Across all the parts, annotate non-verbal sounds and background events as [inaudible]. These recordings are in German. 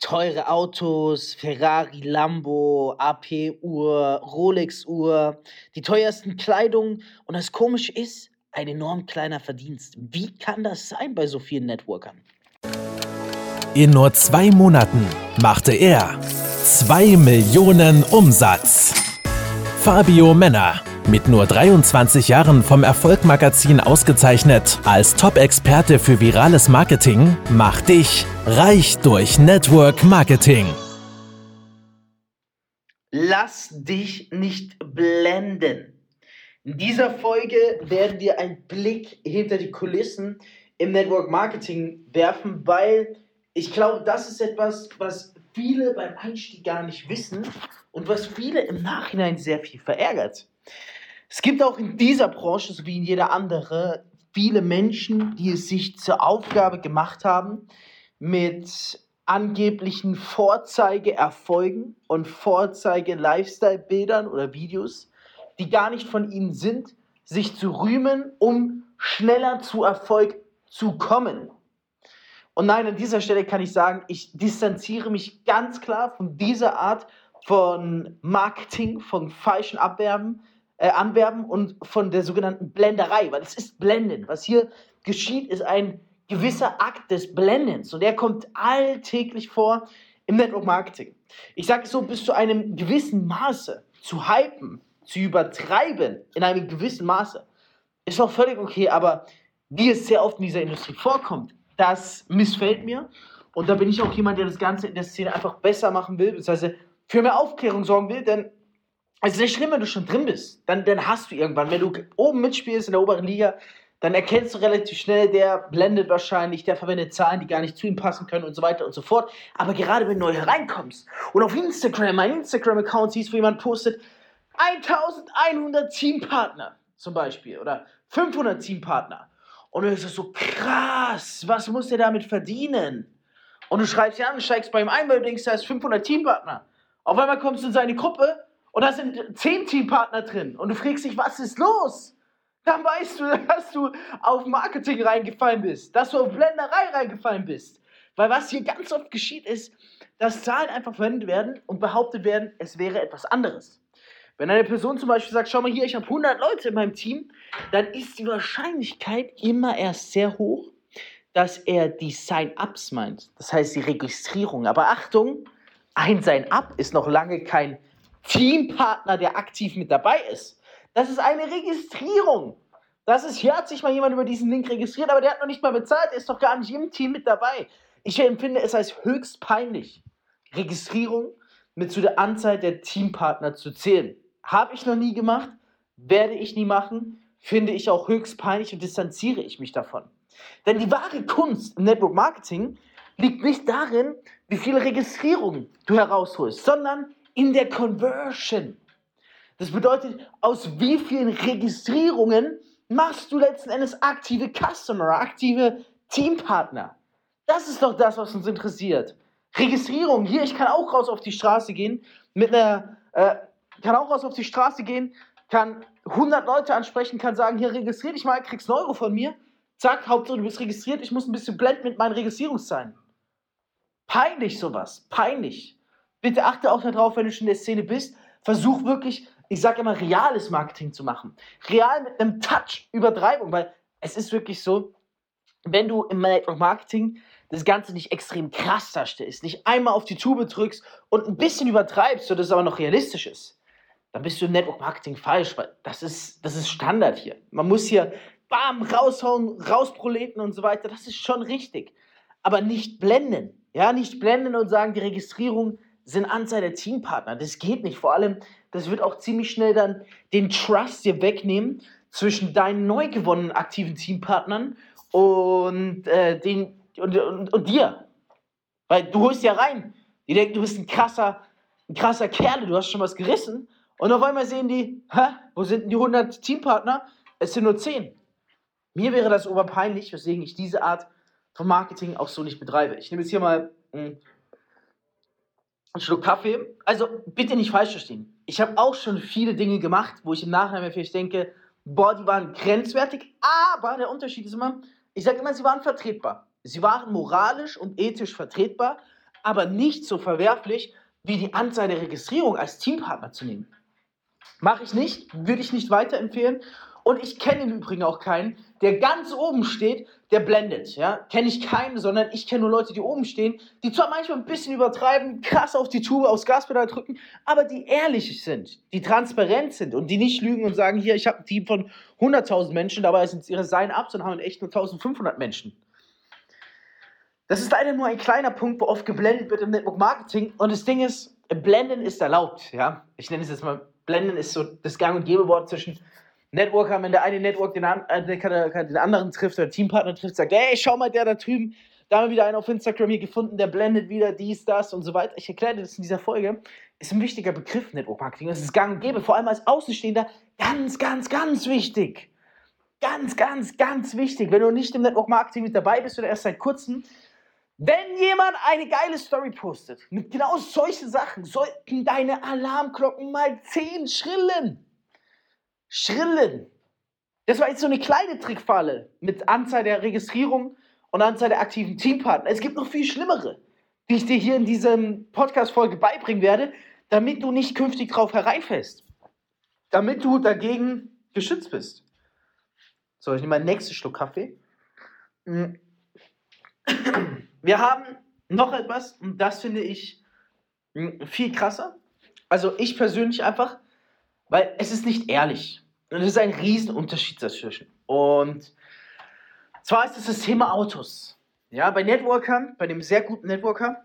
teure Autos, Ferrari, Lambo, AP-Uhr, Rolex-Uhr, die teuersten Kleidung und das Komische ist, ein enorm kleiner Verdienst. Wie kann das sein bei so vielen Networkern? In nur zwei Monaten machte er 2 Millionen Umsatz. Fabio Männer, mit nur 23 Jahren vom Erfolgmagazin ausgezeichnet als Top-Experte für virales Marketing, macht dich reich durch Network Marketing. Lass dich nicht blenden. In dieser Folge werden wir einen Blick hinter die Kulissen im Network Marketing werfen, weil ich glaube, das ist etwas, was viele beim Einstieg gar nicht wissen und was viele im Nachhinein sehr viel verärgert. Es gibt auch in dieser Branche, so wie in jeder andere, viele Menschen, die es sich zur Aufgabe gemacht haben, mit angeblichen Vorzeigeerfolgen und Vorzeige-Lifestyle-Bildern oder Videos, die gar nicht von ihnen sind, sich zu rühmen, um schneller zu Erfolg zu kommen. Und nein, an dieser Stelle kann ich sagen, ich distanziere mich ganz klar von dieser Art von Marketing, von falschen Abwerben, äh, Anwerben und von der sogenannten Blenderei, weil es ist Blenden. Was hier geschieht, ist ein gewisser Akt des Blendens und der kommt alltäglich vor im Network Marketing. Ich sage so, bis zu einem gewissen Maße zu hypen, zu übertreiben in einem gewissen Maße, ist auch völlig okay, aber wie es sehr oft in dieser Industrie vorkommt, das missfällt mir. Und da bin ich auch jemand, der das Ganze in der Szene einfach besser machen will, beziehungsweise für mehr Aufklärung sorgen will, denn es ist nicht schlimm, wenn du schon drin bist. Dann, dann hast du irgendwann, wenn du oben mitspielst in der oberen Liga, dann erkennst du relativ schnell, der blendet wahrscheinlich, der verwendet Zahlen, die gar nicht zu ihm passen können und so weiter und so fort. Aber gerade wenn du neu hereinkommst und auf Instagram, mein Instagram-Account siehst, wo jemand postet, 1100 Teampartner zum Beispiel oder 500 Teampartner. Und du denkst so, krass, was muss der damit verdienen? Und du schreibst ja an, steigst bei ihm ein, weil du denkst, da ist 500 Teampartner. Auf einmal kommst du in seine Gruppe und da sind 10 Teampartner drin. Und du fragst dich, was ist los? Dann weißt du, [laughs] dass du auf Marketing reingefallen bist, dass du auf Blenderei reingefallen bist. Weil was hier ganz oft geschieht, ist, dass Zahlen einfach verwendet werden und behauptet werden, es wäre etwas anderes. Wenn eine Person zum Beispiel sagt, schau mal hier, ich habe 100 Leute in meinem Team, dann ist die Wahrscheinlichkeit immer erst sehr hoch, dass er die Sign-ups meint. Das heißt die Registrierung. Aber Achtung, ein Sign-up ist noch lange kein Teampartner, der aktiv mit dabei ist. Das ist eine Registrierung. Das ist, hier hat sich mal jemand über diesen Link registriert, aber der hat noch nicht mal bezahlt, der ist doch gar nicht im Team mit dabei. Ich empfinde es als höchst peinlich, Registrierung mit zu der Anzahl der Teampartner zu zählen. Habe ich noch nie gemacht, werde ich nie machen, finde ich auch höchst peinlich und distanziere ich mich davon. Denn die wahre Kunst im Network Marketing liegt nicht darin, wie viele Registrierungen du herausholst, sondern in der Conversion. Das bedeutet, aus wie vielen Registrierungen machst du letzten Endes aktive Customer, aktive Teampartner. Das ist doch das, was uns interessiert. Registrierung. Hier, ich kann auch raus auf die Straße gehen mit einer äh, kann auch raus auf die Straße gehen, kann 100 Leute ansprechen, kann sagen, hier registrier dich mal, kriegst einen Euro von mir. Zack, Hauptsache du bist registriert, ich muss ein bisschen blenden mit meinen Registrierungszahlen. Peinlich sowas, peinlich. Bitte achte auch darauf, wenn du schon in der Szene bist, versuch wirklich, ich sage immer, reales Marketing zu machen. Real mit einem Touch Übertreibung, weil es ist wirklich so, wenn du im Network Marketing das Ganze nicht extrem krass darstellst, nicht einmal auf die Tube drückst und ein bisschen übertreibst, sodass es aber noch realistisch ist, dann bist du im Network Marketing falsch, weil das ist, das ist Standard hier. Man muss hier bam, raushauen, rausproleten und so weiter. Das ist schon richtig. Aber nicht blenden. Ja, nicht blenden und sagen, die Registrierung sind Anzahl der Teampartner. Das geht nicht. Vor allem, das wird auch ziemlich schnell dann den Trust dir wegnehmen zwischen deinen neu gewonnenen aktiven Teampartnern und, äh, den, und, und, und dir. Weil du holst ja rein. Die denken, du bist ein krasser, ein krasser Kerl, du hast schon was gerissen. Und auf einmal sehen die, hä, wo sind denn die 100 Teampartner? Es sind nur 10. Mir wäre das oberpeinlich, weswegen ich diese Art von Marketing auch so nicht betreibe. Ich nehme jetzt hier mal hm, einen Schluck Kaffee. Also bitte nicht falsch verstehen. Ich habe auch schon viele Dinge gemacht, wo ich im Nachhinein vielleicht denke, boah, die waren grenzwertig, aber der Unterschied ist immer, ich sage immer, sie waren vertretbar. Sie waren moralisch und ethisch vertretbar, aber nicht so verwerflich, wie die Anzahl der Registrierung als Teampartner zu nehmen. Mache ich nicht, würde ich nicht weiterempfehlen. Und ich kenne im Übrigen auch keinen, der ganz oben steht, der blendet. Ja? Kenne ich keinen, sondern ich kenne nur Leute, die oben stehen, die zwar manchmal ein bisschen übertreiben, krass auf die Tube, aufs Gaspedal drücken, aber die ehrlich sind, die transparent sind und die nicht lügen und sagen, hier, ich habe ein Team von 100.000 Menschen, dabei sind es ihre ab, sondern haben echt nur 1.500 Menschen. Das ist leider nur ein kleiner Punkt, wo oft geblendet wird im Network Marketing. Und das Ding ist, Blenden ist erlaubt. Ja? Ich nenne es jetzt mal, Blenden ist so das Gang- und Gebewort zwischen Networker, wenn der eine Network den, an, äh, den anderen trifft oder Teampartner trifft, sagt, hey, schau mal, der da drüben, da haben wir wieder einen auf Instagram hier gefunden, der blendet wieder dies, das und so weiter. Ich erkläre dir das in dieser Folge. Ist ein wichtiger Begriff, Network Marketing. Das ist gang und gäbe, vor allem als Außenstehender, ganz, ganz, ganz wichtig. Ganz, ganz, ganz wichtig. Wenn du nicht im Network Marketing mit dabei bist oder erst seit kurzem, wenn jemand eine geile Story postet, mit genau solchen Sachen, sollten deine Alarmglocken mal 10 schrillen. Schrillen. Das war jetzt so eine kleine Trickfalle mit Anzahl der Registrierung und Anzahl der aktiven Teampartner. Es gibt noch viel schlimmere, die ich dir hier in diesem Podcast-Folge beibringen werde, damit du nicht künftig drauf hereinfällst. Damit du dagegen geschützt bist. So, ich nehme meinen nächsten Schluck Kaffee. Mm. Wir haben noch etwas, und das finde ich mm, viel krasser. Also ich persönlich einfach weil es ist nicht ehrlich. Und es ist ein Riesenunterschied dazwischen. Und zwar ist es das Thema Autos. Ja, bei Networkern, bei dem sehr guten Networker,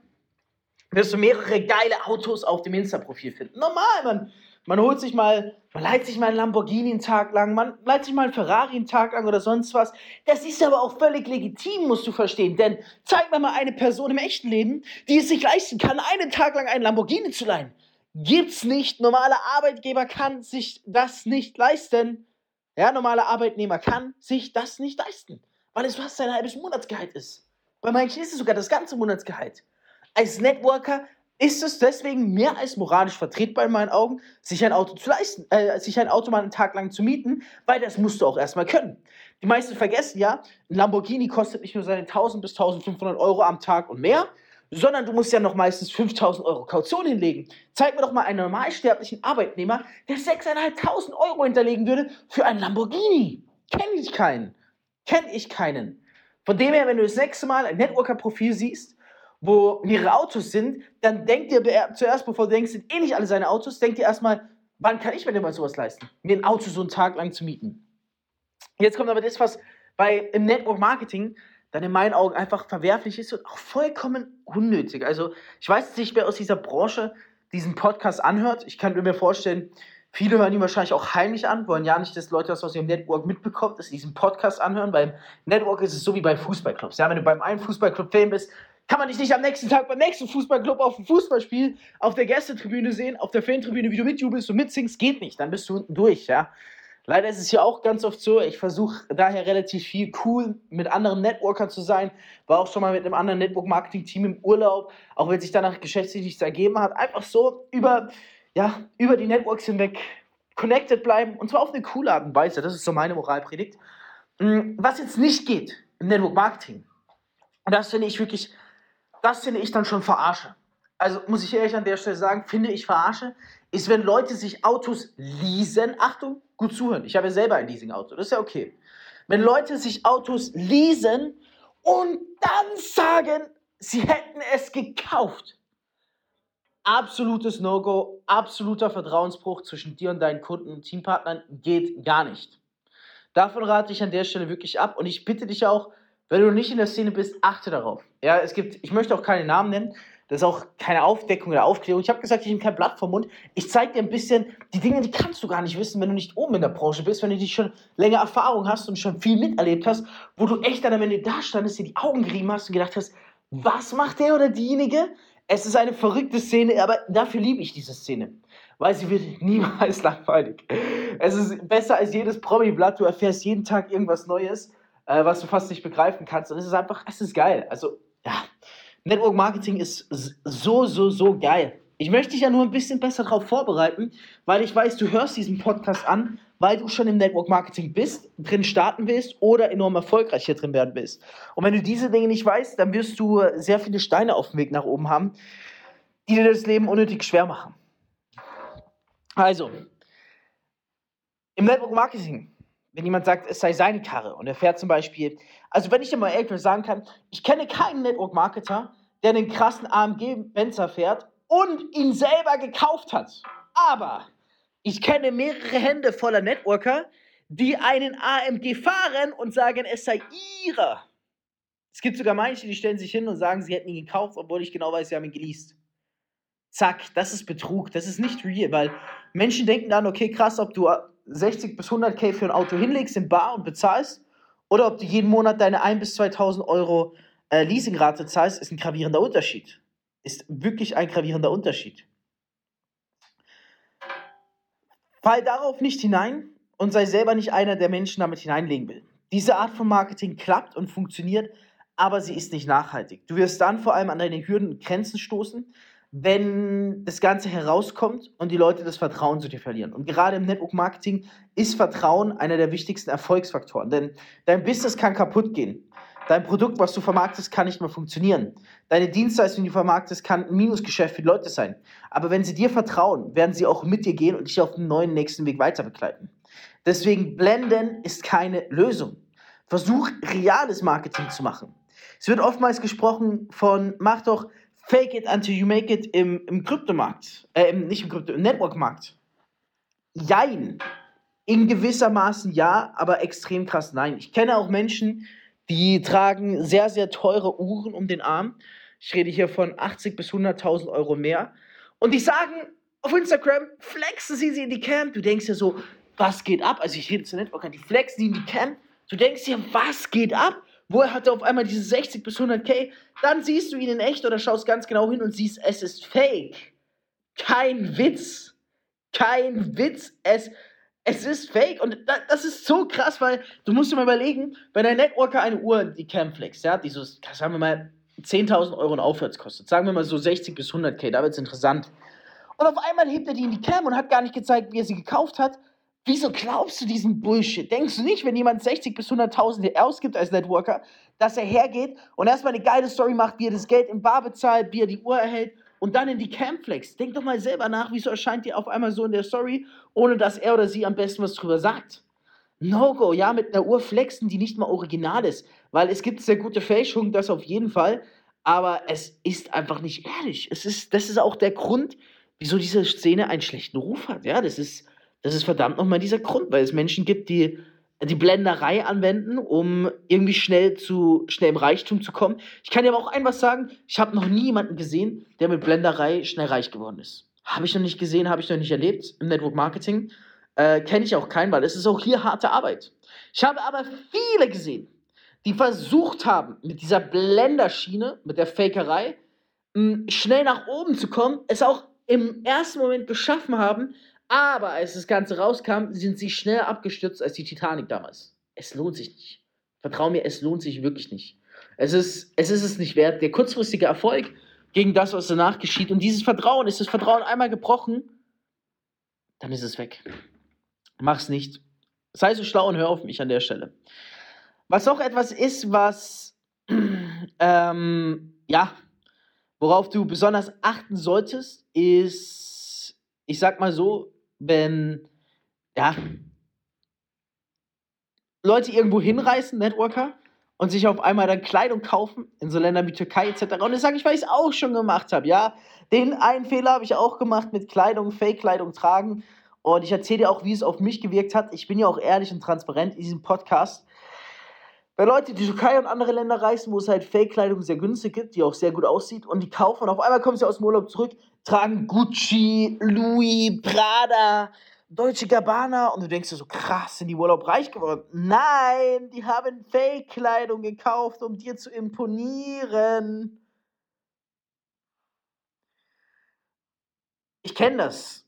wirst du mehrere geile Autos auf dem Insta-Profil finden. Normal, man, man holt sich mal, man leiht sich mal einen Lamborghini einen Tag lang, man leiht sich mal einen Ferrari einen Tag lang oder sonst was. Das ist aber auch völlig legitim, musst du verstehen. Denn zeig mir mal eine Person im echten Leben, die es sich leisten kann, einen Tag lang einen Lamborghini zu leihen gibt's nicht. Normaler Arbeitgeber kann sich das nicht leisten. Ja, normaler Arbeitnehmer kann sich das nicht leisten, weil es fast sein halbes Monatsgehalt ist. Bei manchen ist es sogar das ganze Monatsgehalt. Als Networker ist es deswegen mehr als moralisch vertretbar in meinen Augen, sich ein Auto zu leisten, äh, sich ein Auto mal einen Tag lang zu mieten, weil das musst du auch erstmal können. Die meisten vergessen ja, ein Lamborghini kostet nicht nur seine 1000 bis 1500 Euro am Tag und mehr, sondern du musst ja noch meistens 5000 Euro Kaution hinlegen. Zeig mir doch mal einen normalsterblichen Arbeitnehmer, der 6.500 Euro hinterlegen würde für einen Lamborghini. Kenne ich keinen. Kenne ich keinen. Von dem her, wenn du das nächste Mal ein Networker-Profil siehst, wo mehrere Autos sind, dann denk dir zuerst, bevor du denkst, sind eh nicht alle seine Autos, denk dir erstmal, wann kann ich mir denn mal sowas leisten? Mir ein Auto so einen Tag lang zu mieten. Jetzt kommt aber das, was bei, im Network Marketing dann in meinen Augen einfach verwerflich ist und auch vollkommen unnötig. Also ich weiß nicht, wer aus dieser Branche diesen Podcast anhört. Ich kann mir vorstellen, viele hören ihn wahrscheinlich auch heimlich an, wollen ja nicht, dass Leute das aus ihrem Network mitbekommen, dass sie diesen Podcast anhören. Beim Network ist es so wie bei Fußballclubs. Ja, wenn du beim einen Fußballclub Fan bist, kann man dich nicht am nächsten Tag beim nächsten Fußballclub auf dem Fußballspiel auf der Gästetribüne sehen, auf der Fantribüne, wie du mitjubelst und mitsingst, geht nicht. Dann bist du unten durch, ja. Leider ist es ja auch ganz oft so, ich versuche daher relativ viel cool mit anderen Networkern zu sein. War auch schon mal mit einem anderen Network-Marketing-Team im Urlaub, auch wenn sich danach geschäftlich nichts ergeben hat. Einfach so über, ja, über die Networks hinweg connected bleiben und zwar auf eine coole Art und Weise. Das ist so meine Moralpredigt. Mm, was jetzt nicht geht im Network-Marketing, das finde ich wirklich, das finde ich dann schon verarsche. Also muss ich ehrlich an der Stelle sagen, finde ich verarsche, ist, wenn Leute sich Autos leasen. Achtung, gut zuhören. Ich habe ja selber ein Leasing-Auto. Das ist ja okay. Wenn Leute sich Autos leasen und dann sagen, sie hätten es gekauft. Absolutes No-Go, absoluter Vertrauensbruch zwischen dir und deinen Kunden und Teampartnern geht gar nicht. Davon rate ich an der Stelle wirklich ab und ich bitte dich auch, wenn du nicht in der Szene bist, achte darauf. Ja, es gibt, ich möchte auch keine Namen nennen, das ist auch keine Aufdeckung oder Aufklärung. Ich habe gesagt, ich nehme kein Blatt vom Mund. Ich zeige dir ein bisschen die Dinge, die kannst du gar nicht wissen, wenn du nicht oben in der Branche bist, wenn du nicht schon länger Erfahrung hast und schon viel miterlebt hast, wo du echt dann am Ende da standest, dir die Augen gerieben hast und gedacht hast, was macht der oder diejenige? Es ist eine verrückte Szene, aber dafür liebe ich diese Szene. Weil sie wird niemals [laughs] langweilig. Es ist besser als jedes Promi-Blatt. Du erfährst jeden Tag irgendwas Neues, äh, was du fast nicht begreifen kannst. Und es ist einfach, es ist geil. Also, ja, Network Marketing ist so, so, so geil. Ich möchte dich ja nur ein bisschen besser darauf vorbereiten, weil ich weiß, du hörst diesen Podcast an, weil du schon im Network Marketing bist, drin starten willst oder enorm erfolgreich hier drin werden willst. Und wenn du diese Dinge nicht weißt, dann wirst du sehr viele Steine auf dem Weg nach oben haben, die dir das Leben unnötig schwer machen. Also, im Network Marketing, wenn jemand sagt, es sei seine Karre und er fährt zum Beispiel, also wenn ich dir mal ehrlich sagen kann, ich kenne keinen Network Marketer, der einen krassen AMG Benzer fährt und ihn selber gekauft hat. Aber ich kenne mehrere Hände voller Networker, die einen AMG fahren und sagen, es sei ihrer. Es gibt sogar manche, die stellen sich hin und sagen, sie hätten ihn gekauft, obwohl ich genau weiß, sie haben ihn geleast. Zack, das ist Betrug, das ist nicht real, weil Menschen denken dann, okay, krass, ob du 60 bis 100k für ein Auto hinlegst in Bar und bezahlst oder ob du jeden Monat deine 1 bis 2000 Euro äh, Leasingrate zahlst, ist ein gravierender Unterschied. Ist wirklich ein gravierender Unterschied. Fall darauf nicht hinein und sei selber nicht einer, der Menschen damit hineinlegen will. Diese Art von Marketing klappt und funktioniert, aber sie ist nicht nachhaltig. Du wirst dann vor allem an deine Hürden und Grenzen stoßen, wenn das Ganze herauskommt und die Leute das Vertrauen zu dir verlieren. Und gerade im Network Marketing ist Vertrauen einer der wichtigsten Erfolgsfaktoren, denn dein Business kann kaputt gehen. Dein Produkt, was du vermarktest, kann nicht mehr funktionieren. Deine Dienstleistung, die du vermarktest, kann ein Minusgeschäft für die Leute sein. Aber wenn sie dir vertrauen, werden sie auch mit dir gehen und dich auf den neuen nächsten Weg weiter begleiten. Deswegen blenden ist keine Lösung. Versuch reales Marketing zu machen. Es wird oftmals gesprochen von mach doch fake it until you make it im, im Kryptomarkt, äh, nicht im Krypto, im Networkmarkt. Jein. In gewissermaßen ja, aber extrem krass nein. Ich kenne auch Menschen, die tragen sehr, sehr teure Uhren um den Arm. Ich rede hier von 80 bis 100.000 Euro mehr. Und die sagen auf Instagram, flexen sie sie in die Cam. Du denkst ja so, was geht ab? Also ich rede zu Networker, die flexen die in die Cam. Du denkst dir, was geht ab? Woher hat er auf einmal diese 60 bis 100k? Dann siehst du ihn in echt oder schaust ganz genau hin und siehst, es ist fake. Kein Witz. Kein Witz. Es es ist fake und das ist so krass, weil du musst dir mal überlegen, wenn ein Networker eine Uhr, die Camflex, ja, die so, sagen wir mal, 10.000 Euro und aufwärts kostet, sagen wir mal so 60 bis 100k, da wird es interessant. Und auf einmal hebt er die in die Cam und hat gar nicht gezeigt, wie er sie gekauft hat. Wieso glaubst du diesen Bullshit? Denkst du nicht, wenn jemand 60 bis 100.000 ausgibt als Networker, dass er hergeht und erstmal eine geile Story macht, wie er das Geld im Bar bezahlt, wie er die Uhr erhält und dann in die Campflex. Denk doch mal selber nach, wieso erscheint dir auf einmal so in der Story, ohne dass er oder sie am besten was drüber sagt. No-Go, ja, mit einer Uhr flexen, die nicht mal original ist. Weil es gibt sehr gute Fälschungen, das auf jeden Fall. Aber es ist einfach nicht ehrlich. Es ist, das ist auch der Grund, wieso diese Szene einen schlechten Ruf hat. Ja, das ist, das ist verdammt nochmal dieser Grund, weil es Menschen gibt, die die Blenderei anwenden, um irgendwie schnell zu schnell im Reichtum zu kommen. Ich kann dir aber auch ein was sagen, ich habe noch nie jemanden gesehen, der mit Blenderei schnell reich geworden ist. Habe ich noch nicht gesehen, habe ich noch nicht erlebt im Network Marketing. Äh, Kenne ich auch keinen, weil es ist auch hier harte Arbeit. Ich habe aber viele gesehen, die versucht haben, mit dieser Blenderschiene, mit der Fakerei, schnell nach oben zu kommen, es auch im ersten Moment geschaffen haben, aber als das Ganze rauskam, sind sie schneller abgestürzt als die Titanic damals. Es lohnt sich nicht. Vertrau mir, es lohnt sich wirklich nicht. Es ist, es ist es nicht wert. Der kurzfristige Erfolg gegen das, was danach geschieht. Und dieses Vertrauen, ist das Vertrauen einmal gebrochen, dann ist es weg. Mach's nicht. Sei so schlau und hör auf mich an der Stelle. Was auch etwas ist, was, [clears throat] ähm, ja, worauf du besonders achten solltest, ist, ich sag mal so, wenn, ja, Leute irgendwo hinreißen, Networker, und sich auf einmal dann Kleidung kaufen, in so Ländern wie Türkei etc. Und das sage ich, weil ich es auch schon gemacht habe, ja. Den einen Fehler habe ich auch gemacht mit Kleidung, Fake-Kleidung tragen. Und ich erzähle dir auch, wie es auf mich gewirkt hat. Ich bin ja auch ehrlich und transparent in diesem Podcast. Wenn Leute die Türkei und andere Länder reisen, wo es halt Fake-Kleidung sehr günstig gibt, die auch sehr gut aussieht, und die kaufen und auf einmal kommen sie aus dem Urlaub zurück, tragen Gucci, Louis, Prada, Deutsche Gabbana und du denkst dir so, krass, sind die Urlaub reich geworden? Nein, die haben Fake-Kleidung gekauft, um dir zu imponieren. Ich kenne das.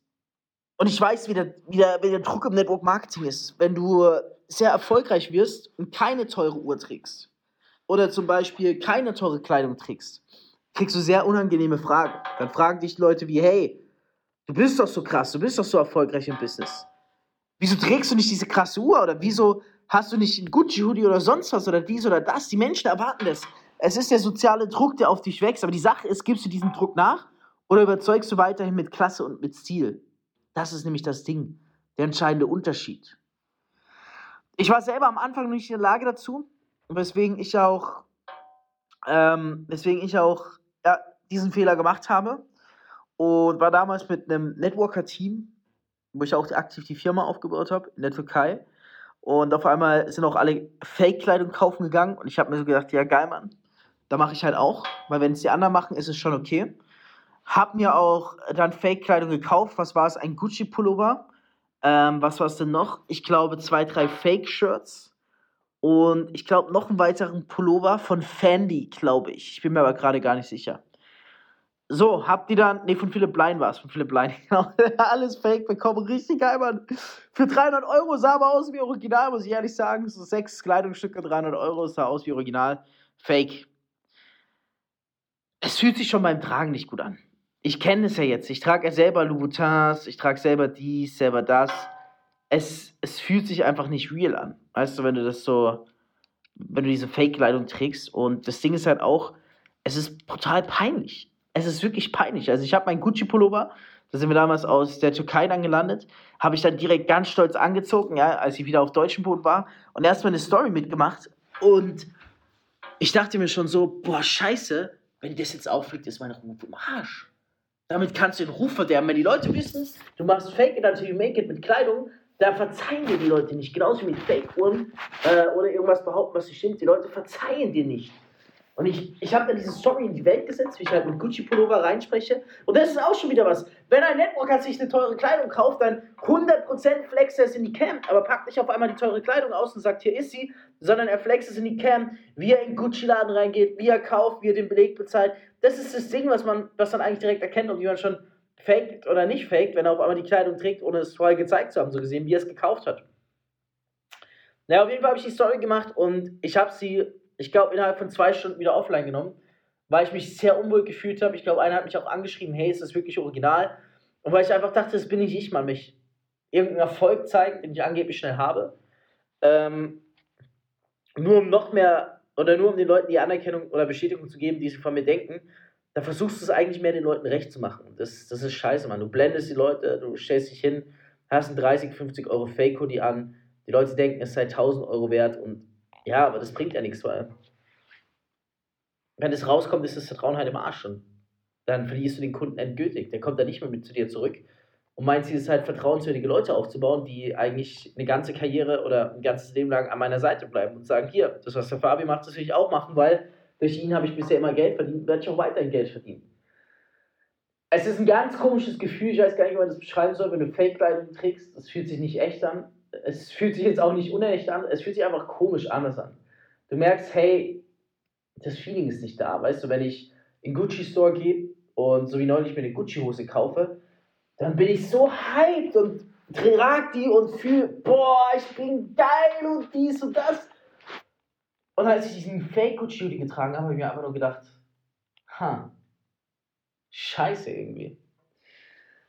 Und ich weiß, wie der, wie, der, wie der Druck im Network Marketing ist. Wenn du sehr erfolgreich wirst und keine teure Uhr trägst oder zum Beispiel keine teure Kleidung trägst, kriegst du sehr unangenehme Fragen. Dann fragen dich Leute wie, hey, du bist doch so krass, du bist doch so erfolgreich im Business. Wieso trägst du nicht diese krasse Uhr? Oder wieso hast du nicht einen Gucci-Hoodie oder sonst was oder dies oder das? Die Menschen erwarten das. Es ist der soziale Druck, der auf dich wächst. Aber die Sache ist, gibst du diesen Druck nach oder überzeugst du weiterhin mit Klasse und mit Stil? Das ist nämlich das Ding, der entscheidende Unterschied. Ich war selber am Anfang nicht in der Lage dazu, weswegen ich auch, ähm, weswegen ich auch ja, diesen Fehler gemacht habe und war damals mit einem Networker-Team, wo ich auch aktiv die Firma aufgebaut habe in der Türkei. Und auf einmal sind auch alle Fake-Kleidung kaufen gegangen und ich habe mir so gedacht, ja geil, Mann, da mache ich halt auch, weil wenn es die anderen machen, ist es schon okay. Hab mir auch dann Fake-Kleidung gekauft. Was war es? Ein Gucci-Pullover. Ähm, was war es denn noch? Ich glaube zwei, drei Fake-Shirts. Und ich glaube noch einen weiteren Pullover von Fendi, glaube ich. Ich bin mir aber gerade gar nicht sicher. So, habt ihr dann, nee, von Philipp Blein war es, von Philipp Blein, [laughs] genau. Alles Fake bekommen, richtig geil, Mann. Für 300 Euro sah aber aus wie Original, muss ich ehrlich sagen. So sechs Kleidungsstücke, 300 Euro, sah aus wie Original. Fake. Es fühlt sich schon beim Tragen nicht gut an ich kenne es ja jetzt. Ich trage ja selber Louboutins, ich trage selber dies, selber das. Es, es fühlt sich einfach nicht real an. Weißt du, wenn du das so, wenn du diese Fake-Kleidung trägst. Und das Ding ist halt auch, es ist brutal peinlich. Es ist wirklich peinlich. Also ich habe meinen Gucci-Pullover, da sind wir damals aus der Türkei dann gelandet, habe ich dann direkt ganz stolz angezogen, ja, als ich wieder auf deutschem Boden war und erstmal eine Story mitgemacht. Und ich dachte mir schon so, boah, scheiße, wenn das jetzt auffliegt, ist meine Ruhe im Arsch. Damit kannst du den Ruf verderben. Wenn die Leute wissen, du machst Fake it until you make it mit Kleidung, da verzeihen dir die Leute nicht. Genauso wie mit Fake-Uhren äh, oder irgendwas behaupten, was nicht stimmt. Die Leute verzeihen dir nicht. Und ich, ich habe dann diese Story in die Welt gesetzt, wie ich halt mit Gucci-Pullover reinspreche. Und das ist auch schon wieder was. Wenn ein Networker sich eine teure Kleidung kauft, dann 100% flext er es in die Cam, aber packt nicht auf einmal die teure Kleidung aus und sagt, hier ist sie, sondern er flext es in die Cam, wie er in Gucci-Laden reingeht, wie er kauft, wie er den Beleg bezahlt. Das ist das Ding, was man, was man eigentlich direkt erkennt und wie man schon faked oder nicht faked, wenn er auf einmal die Kleidung trägt, ohne es vorher gezeigt zu haben, so gesehen, wie er es gekauft hat. Naja, auf jeden Fall habe ich die Story gemacht und ich habe sie ich glaube, innerhalb von zwei Stunden wieder offline genommen, weil ich mich sehr unwohl gefühlt habe. Ich glaube, einer hat mich auch angeschrieben, hey, ist das wirklich original? Und weil ich einfach dachte, das bin nicht ich, man mich irgendeinen Erfolg zeigen, den ich angeblich schnell habe. Ähm, nur um noch mehr oder nur um den Leuten die Anerkennung oder Bestätigung zu geben, die sie von mir denken, da versuchst du es eigentlich mehr den Leuten recht zu machen. Das, das ist scheiße, Mann. Du blendest die Leute, du stellst dich hin, hast einen 30, 50 Euro Fake-Hoodie an, die Leute denken, es sei 1000 Euro wert und ja, aber das bringt ja nichts, weil wenn es rauskommt, ist das Vertrauen halt im Arsch schon. Dann verlierst du den Kunden endgültig. Der kommt dann nicht mehr mit zu dir zurück. Und mein Ziel ist halt, vertrauenswürdige Leute aufzubauen, die eigentlich eine ganze Karriere oder ein ganzes Leben lang an meiner Seite bleiben und sagen, hier, das, was der Fabi macht, das will ich auch machen, weil durch ihn habe ich bisher immer Geld verdient, werde ich auch weiterhin Geld verdienen. Es ist ein ganz komisches Gefühl, ich weiß gar nicht, wie man das beschreiben soll, wenn du Fake-Kleidung trägst, das fühlt sich nicht echt an es fühlt sich jetzt auch nicht unecht an, es fühlt sich einfach komisch anders an. Du merkst, hey, das Feeling ist nicht da. Weißt du, wenn ich in Gucci Store gehe und so wie neulich mir eine Gucci-Hose kaufe, dann bin ich so hyped und trage die und fühle, boah, ich bin geil und dies und das. Und als ich diesen Fake Gucci Hoodie getragen habe, habe ich mir einfach nur gedacht, ha, scheiße irgendwie.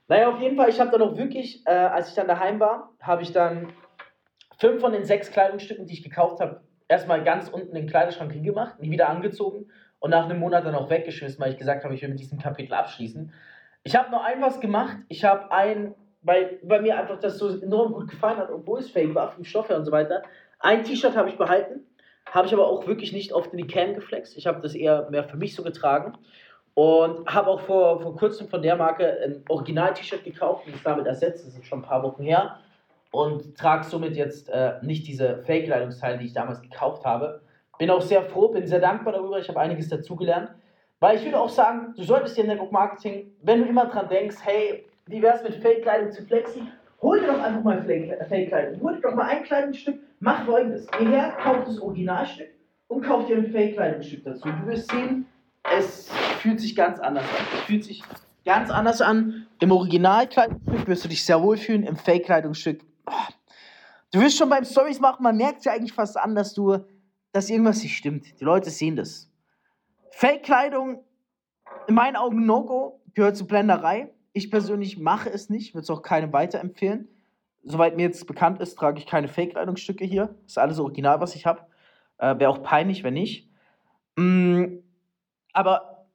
Naja, auf jeden Fall, ich habe dann auch wirklich, äh, als ich dann daheim war, habe ich dann fünf von den sechs Kleidungsstücken, die ich gekauft habe, erstmal ganz unten in den Kleiderschrank hingemacht, nie wieder angezogen und nach einem Monat dann auch weggeschmissen, weil ich gesagt habe, ich will mit diesem Kapitel abschließen. Ich habe nur ein was gemacht. Ich habe ein, weil, weil mir einfach das so enorm gut gefallen hat, obwohl es fake war, vom Stoff her und so weiter. Ein T-Shirt habe ich behalten, habe ich aber auch wirklich nicht oft in die Cam geflext. Ich habe das eher mehr für mich so getragen. Und habe auch vor, vor kurzem von der Marke ein Original-T-Shirt gekauft und es damit ersetzt. Das ist schon ein paar Wochen her. Und trage somit jetzt äh, nicht diese Fake-Kleidungsteile, die ich damals gekauft habe. Bin auch sehr froh, bin sehr dankbar darüber. Ich habe einiges dazugelernt. Weil ich würde auch sagen, du solltest dir im Network Marketing, wenn du immer dran denkst, hey, wie wäre es mit Fake-Kleidung zu flexen, hol dir doch einfach mal Fake-Kleidung. Hol dir doch mal ein Kleidungsstück. Mach folgendes: Geh her, kauf das Originalstück und kauf dir ein Fake-Kleidungsstück dazu. Du wirst sehen, es fühlt sich ganz anders an. Es fühlt sich ganz anders an. Im Originalkleidungsstück wirst du dich sehr wohl fühlen, im Fake-Kleidungsstück. Du wirst schon beim Stories machen, man merkt ja eigentlich fast an, dass du, dass irgendwas nicht stimmt. Die Leute sehen das. Fake-Kleidung, in meinen Augen No-Go, gehört zur Blenderei. Ich persönlich mache es nicht, würde es auch keinem weiterempfehlen. soweit mir jetzt bekannt ist, trage ich keine Fake-Kleidungsstücke hier. Ist alles original, was ich habe. Äh, Wäre auch peinlich, wenn nicht. Mm, aber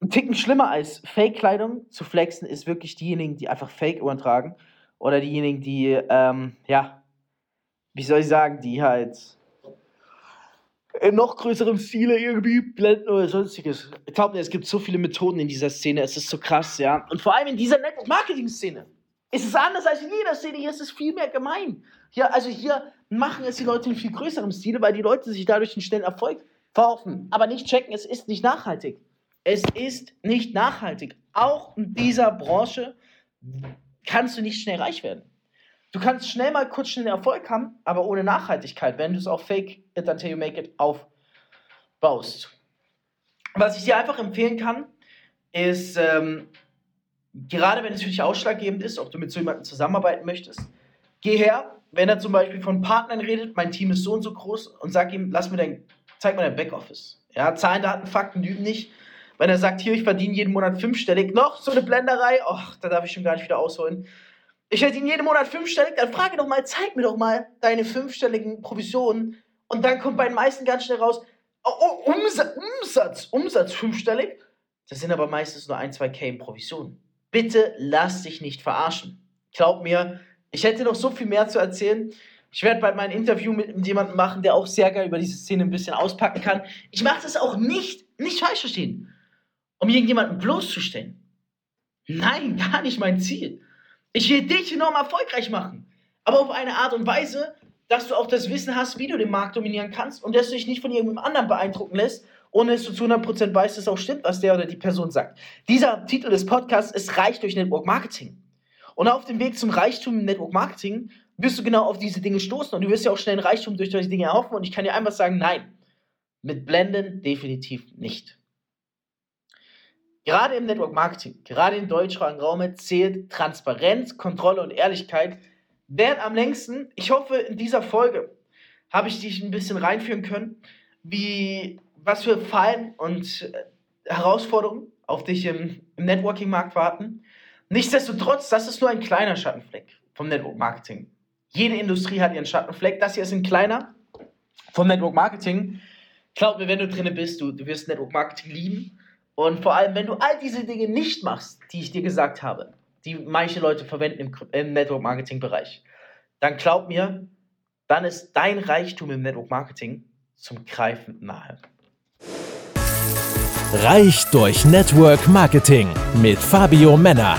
ein Ticken schlimmer als Fake-Kleidung zu flexen ist wirklich diejenigen, die einfach Fake-Uhren tragen. Oder diejenigen, die, ähm, ja, wie soll ich sagen, die halt in noch größerem Stile irgendwie blenden oder sonstiges. Ich glaube, es gibt so viele Methoden in dieser Szene, es ist so krass, ja. Und vor allem in dieser Network-Marketing-Szene ist es anders als in jeder Szene, hier ist es viel mehr gemein. Hier, also hier machen es die Leute in viel größerem Stile, weil die Leute sich dadurch einen schnellen Erfolg verhoffen, aber nicht checken, es ist nicht nachhaltig. Es ist nicht nachhaltig. Auch in dieser Branche kannst du nicht schnell reich werden. Du kannst schnell mal kurz schnell Erfolg haben, aber ohne Nachhaltigkeit, wenn du es auf Fake it until you make it aufbaust. Was ich dir einfach empfehlen kann, ist, ähm, gerade wenn es für dich ausschlaggebend ist, ob du mit so jemandem zusammenarbeiten möchtest, geh her, wenn er zum Beispiel von Partnern redet, mein Team ist so und so groß und sag ihm, lass mir dein, zeig mir dein Backoffice. Ja, Zahlen, Daten, Fakten lügen nicht. Wenn er sagt, hier, ich verdiene jeden Monat fünfstellig, noch so eine Blenderei, ach, da darf ich schon gar nicht wieder ausholen. Ich verdiene jeden Monat fünfstellig, dann frage doch mal, zeig mir doch mal deine fünfstelligen Provisionen. Und dann kommt bei den meisten ganz schnell raus, oh, oh, Umsatz, Umsatz, Umsatz fünfstellig. Das sind aber meistens nur ein, zwei K in Provisionen. Bitte lass dich nicht verarschen. Glaub mir, ich hätte noch so viel mehr zu erzählen. Ich werde bald mal ein Interview mit jemandem machen, der auch sehr geil über diese Szene ein bisschen auspacken kann. Ich mache das auch nicht, nicht falsch verstehen, um irgendjemanden bloßzustellen. Nein, [laughs] gar nicht mein Ziel. Ich will dich enorm erfolgreich machen. Aber auf eine Art und Weise, dass du auch das Wissen hast, wie du den Markt dominieren kannst und dass du dich nicht von irgendjemandem anderen beeindrucken lässt, ohne dass du zu 100% weißt, dass es auch stimmt, was der oder die Person sagt. Dieser Titel des Podcasts ist Reich durch Network Marketing. Und auf dem Weg zum Reichtum im Network Marketing wirst du genau auf diese Dinge stoßen und du wirst ja auch schnell ein Reichtum durch solche Dinge erhoffen und ich kann dir einfach sagen, nein, mit Blenden definitiv nicht. Gerade im Network Marketing, gerade im deutschsprachigen Raum zählt Transparenz, Kontrolle und Ehrlichkeit. Wer am längsten, ich hoffe, in dieser Folge habe ich dich ein bisschen reinführen können, wie, was für Fallen und äh, Herausforderungen auf dich im, im Networking-Markt warten. Nichtsdestotrotz, das ist nur ein kleiner Schattenfleck vom Network Marketing. Jede Industrie hat ihren Schattenfleck. Das hier ist ein kleiner vom Network Marketing. Glaub mir, wenn du drinne bist, du, du wirst Network Marketing lieben. Und vor allem, wenn du all diese Dinge nicht machst, die ich dir gesagt habe, die manche Leute verwenden im, im Network Marketing Bereich, dann glaub mir, dann ist dein Reichtum im Network Marketing zum Greifen nahe. Reich durch Network Marketing mit Fabio Männer.